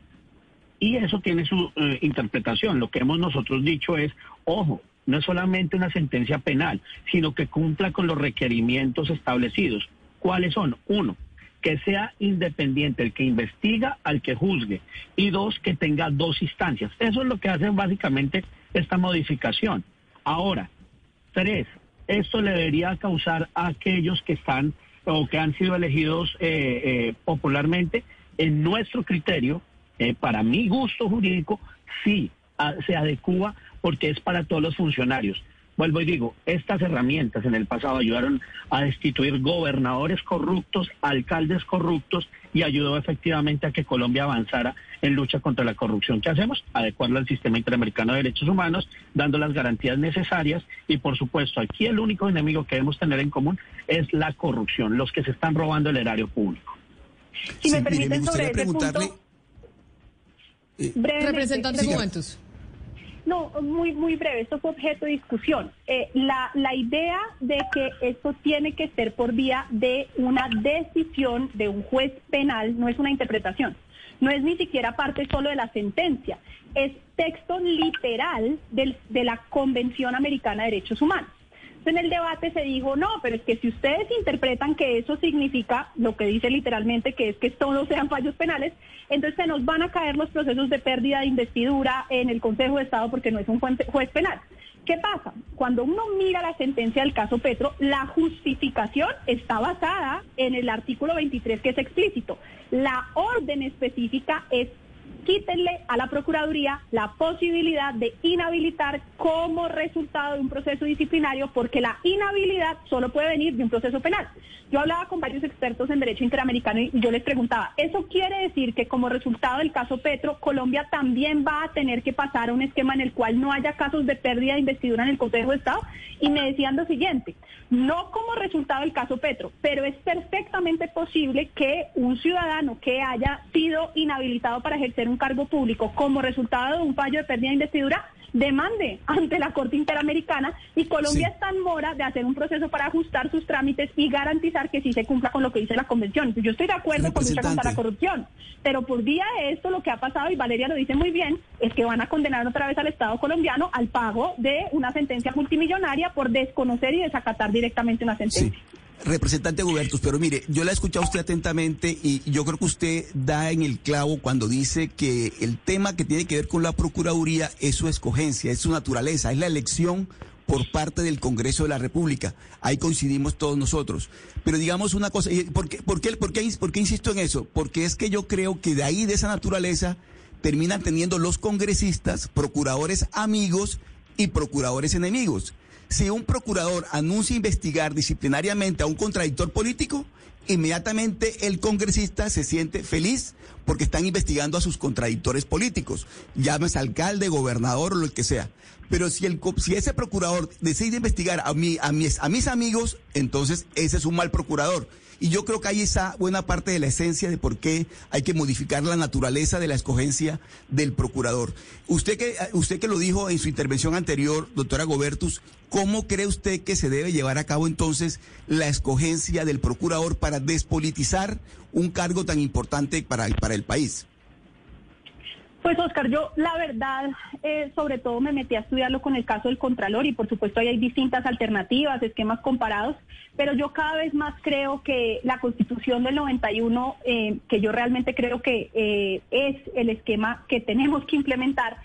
Y eso tiene su eh, interpretación. Lo que hemos nosotros dicho es, ojo, no es solamente una sentencia penal, sino que cumpla con los requerimientos establecidos. ¿Cuáles son? Uno, que sea independiente el que investiga al que juzgue. Y dos, que tenga dos instancias. Eso es lo que hace básicamente esta modificación. Ahora, tres, esto le debería causar a aquellos que están o que han sido elegidos eh, eh, popularmente, en nuestro criterio, eh, para mi gusto jurídico, sí se adecua porque es para todos los funcionarios. Vuelvo y digo, estas herramientas en el pasado ayudaron a destituir gobernadores corruptos, alcaldes corruptos y ayudó efectivamente a que Colombia avanzara en lucha contra la corrupción. ¿Qué hacemos? Adecuarla al sistema interamericano de derechos humanos, dando las garantías necesarias y por supuesto aquí el único enemigo que debemos tener en común es la corrupción, los que se están robando el erario público. Si me permiten sobre ese punto, eh, Representante Juventus. No, muy, muy breve, esto fue objeto de discusión. Eh, la, la idea de que esto tiene que ser por vía de una decisión de un juez penal no es una interpretación, no es ni siquiera parte solo de la sentencia, es texto literal del, de la Convención Americana de Derechos Humanos. En el debate se dijo, no, pero es que si ustedes interpretan que eso significa lo que dice literalmente, que es que todos sean fallos penales, entonces se nos van a caer los procesos de pérdida de investidura en el Consejo de Estado porque no es un juez penal. ¿Qué pasa? Cuando uno mira la sentencia del caso Petro, la justificación está basada en el artículo 23 que es explícito. La orden específica es quítenle a la Procuraduría la posibilidad de inhabilitar como resultado de un proceso disciplinario, porque la inhabilidad solo puede venir de un proceso penal. Yo hablaba con varios expertos en derecho interamericano y yo les preguntaba, ¿eso quiere decir que como resultado del caso Petro, Colombia también va a tener que pasar a un esquema en el cual no haya casos de pérdida de investidura en el Consejo de Estado? Y me decían lo siguiente, no como resultado del caso Petro, pero es perfectamente posible que un ciudadano que haya sido inhabilitado para ejercer un cargo público como resultado de un fallo de pérdida de investidura demande ante la Corte Interamericana y Colombia está en mora de hacer un proceso para ajustar sus trámites y garantizar que sí se cumpla con lo que dice la Convención. Yo estoy de acuerdo con lucha contra la corrupción, pero por vía de esto lo que ha pasado, y Valeria lo dice muy bien, es que van a condenar otra vez al Estado colombiano al pago de una sentencia multimillonaria por desconocer y desacatar directamente una sentencia. Representante Gubertus, pero mire, yo la he escuchado usted atentamente y yo creo que usted da en el clavo cuando dice que el tema que tiene que ver con la Procuraduría es su escogencia, es su naturaleza, es la elección por parte del Congreso de la República. Ahí coincidimos todos nosotros. Pero digamos una cosa, ¿por qué, por qué, por qué, por qué insisto en eso? Porque es que yo creo que de ahí, de esa naturaleza, terminan teniendo los congresistas, procuradores amigos y procuradores enemigos si un procurador anuncia investigar disciplinariamente a un contradictor político, inmediatamente el congresista se siente feliz porque están investigando a sus contradictores políticos, llámese alcalde, gobernador o lo que sea. Pero si, el, si ese procurador decide investigar a, mi, a, mis, amigos, entonces ese es un mal procurador. Y yo creo que hay esa buena parte de la esencia de por qué hay que modificar la naturaleza de la escogencia del procurador. Usted que, usted que lo dijo en su intervención anterior, doctora Gobertus, ¿cómo cree usted que se debe llevar a cabo entonces la escogencia del procurador para despolitizar un cargo tan importante para, para el país? Pues Oscar, yo la verdad, eh, sobre todo me metí a estudiarlo con el caso del Contralor y por supuesto ahí hay distintas alternativas, esquemas comparados, pero yo cada vez más creo que la constitución del 91, eh, que yo realmente creo que eh, es el esquema que tenemos que implementar,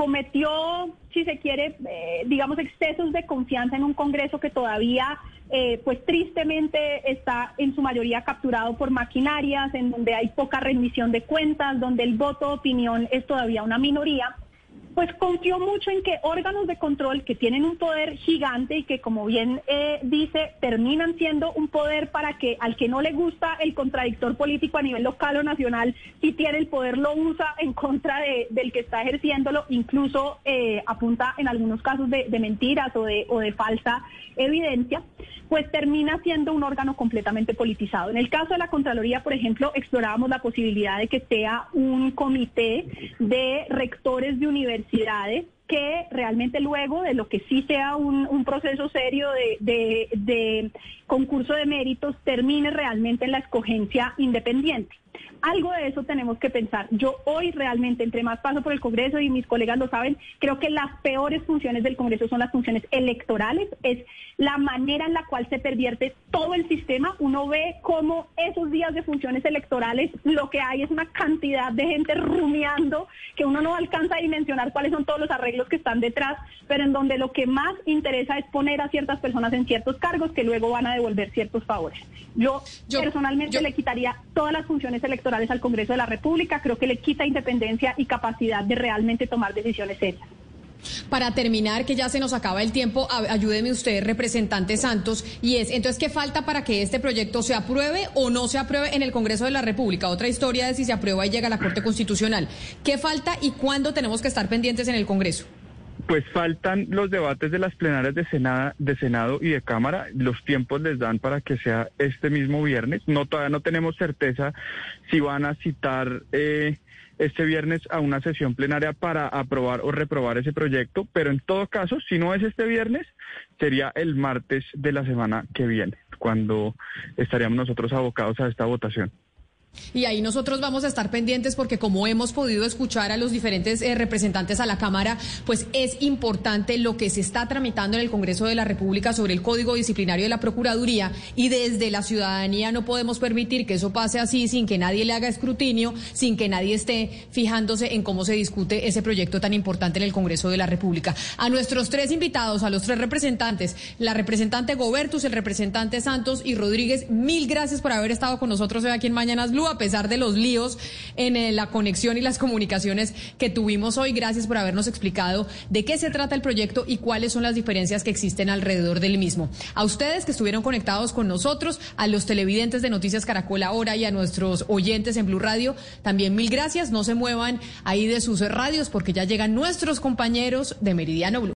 cometió, si se quiere, eh, digamos, excesos de confianza en un Congreso que todavía, eh, pues tristemente está en su mayoría capturado por maquinarias, en donde hay poca rendición de cuentas, donde el voto de opinión es todavía una minoría pues confió mucho en que órganos de control que tienen un poder gigante y que, como bien eh, dice, terminan siendo un poder para que al que no le gusta el contradictor político a nivel local o nacional, si tiene el poder, lo usa en contra de, del que está ejerciéndolo, incluso eh, apunta en algunos casos de, de mentiras o de, o de falsa evidencia pues termina siendo un órgano completamente politizado. En el caso de la Contraloría, por ejemplo, explorábamos la posibilidad de que sea un comité de rectores de universidades que realmente luego de lo que sí sea un, proceso serio de, de concurso de méritos termine realmente en la escogencia independiente. Algo de eso tenemos que pensar. Yo hoy realmente, entre más paso por el Congreso y mis colegas lo saben, creo que las peores funciones del Congreso son las funciones electorales, es la manera en la cual se pervierte todo el sistema. Uno ve cómo esos días de funciones electorales lo que hay es una cantidad de gente rumiando que uno no alcanza a dimensionar cuáles son todos los arreglos que están detrás, pero en donde lo que más interesa es poner a ciertas personas en ciertos cargos que luego van a devolver ciertos favores. Yo, personalmente le quitaría todas las funciones electorales al Congreso de la República, creo que le quita independencia y capacidad de realmente tomar decisiones serias. Para terminar, que ya se nos acaba el tiempo, ayúdeme usted, representante Santos, y es, entonces, ¿qué falta para que este proyecto se apruebe o no se apruebe en el Congreso de la República? Otra historia de si se aprueba y llega a la Corte Constitucional. ¿Qué falta y cuándo tenemos que estar pendientes en el Congreso? Pues faltan los debates de las plenarias de, de Senado y de Cámara. Los tiempos les dan para que sea este mismo viernes. No todavía no tenemos certeza si van a citar eh, este viernes a una sesión plenaria para aprobar o reprobar ese proyecto, pero en todo caso, si no es este viernes, sería el martes de la semana que viene, cuando estaríamos nosotros abocados a esta votación. Y ahí nosotros vamos a estar pendientes porque como hemos podido escuchar a los diferentes eh, representantes a la Cámara, pues es importante lo que se está tramitando en el Congreso de la República sobre el Código Disciplinario de la Procuraduría y desde la ciudadanía no podemos permitir que eso pase así sin que nadie le haga escrutinio, sin que nadie esté fijándose en cómo se discute ese proyecto tan importante en el Congreso de la República. A nuestros tres invitados, a los tres representantes, la representante Gobertus, el representante Santos y Rodríguez, mil gracias por haber estado con nosotros hoy aquí en Mañanas a pesar de los líos en eh, la conexión y las comunicaciones que tuvimos hoy. Gracias por habernos explicado de qué se trata el proyecto y cuáles son las diferencias que existen alrededor del mismo. A ustedes que estuvieron conectados con nosotros, a los televidentes de Noticias Caracol ahora y a nuestros oyentes en Blue Radio, también mil gracias. No se muevan ahí de sus radios porque ya llegan nuestros compañeros de Meridiano Blue.